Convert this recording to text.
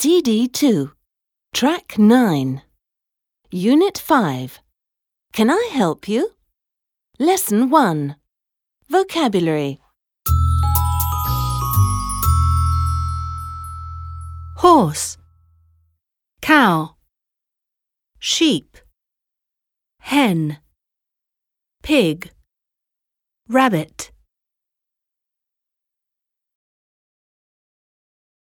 CD2, Track 9, Unit 5. Can I help you? Lesson 1. Vocabulary. horse, cow, sheep, hen, pig, rabbit.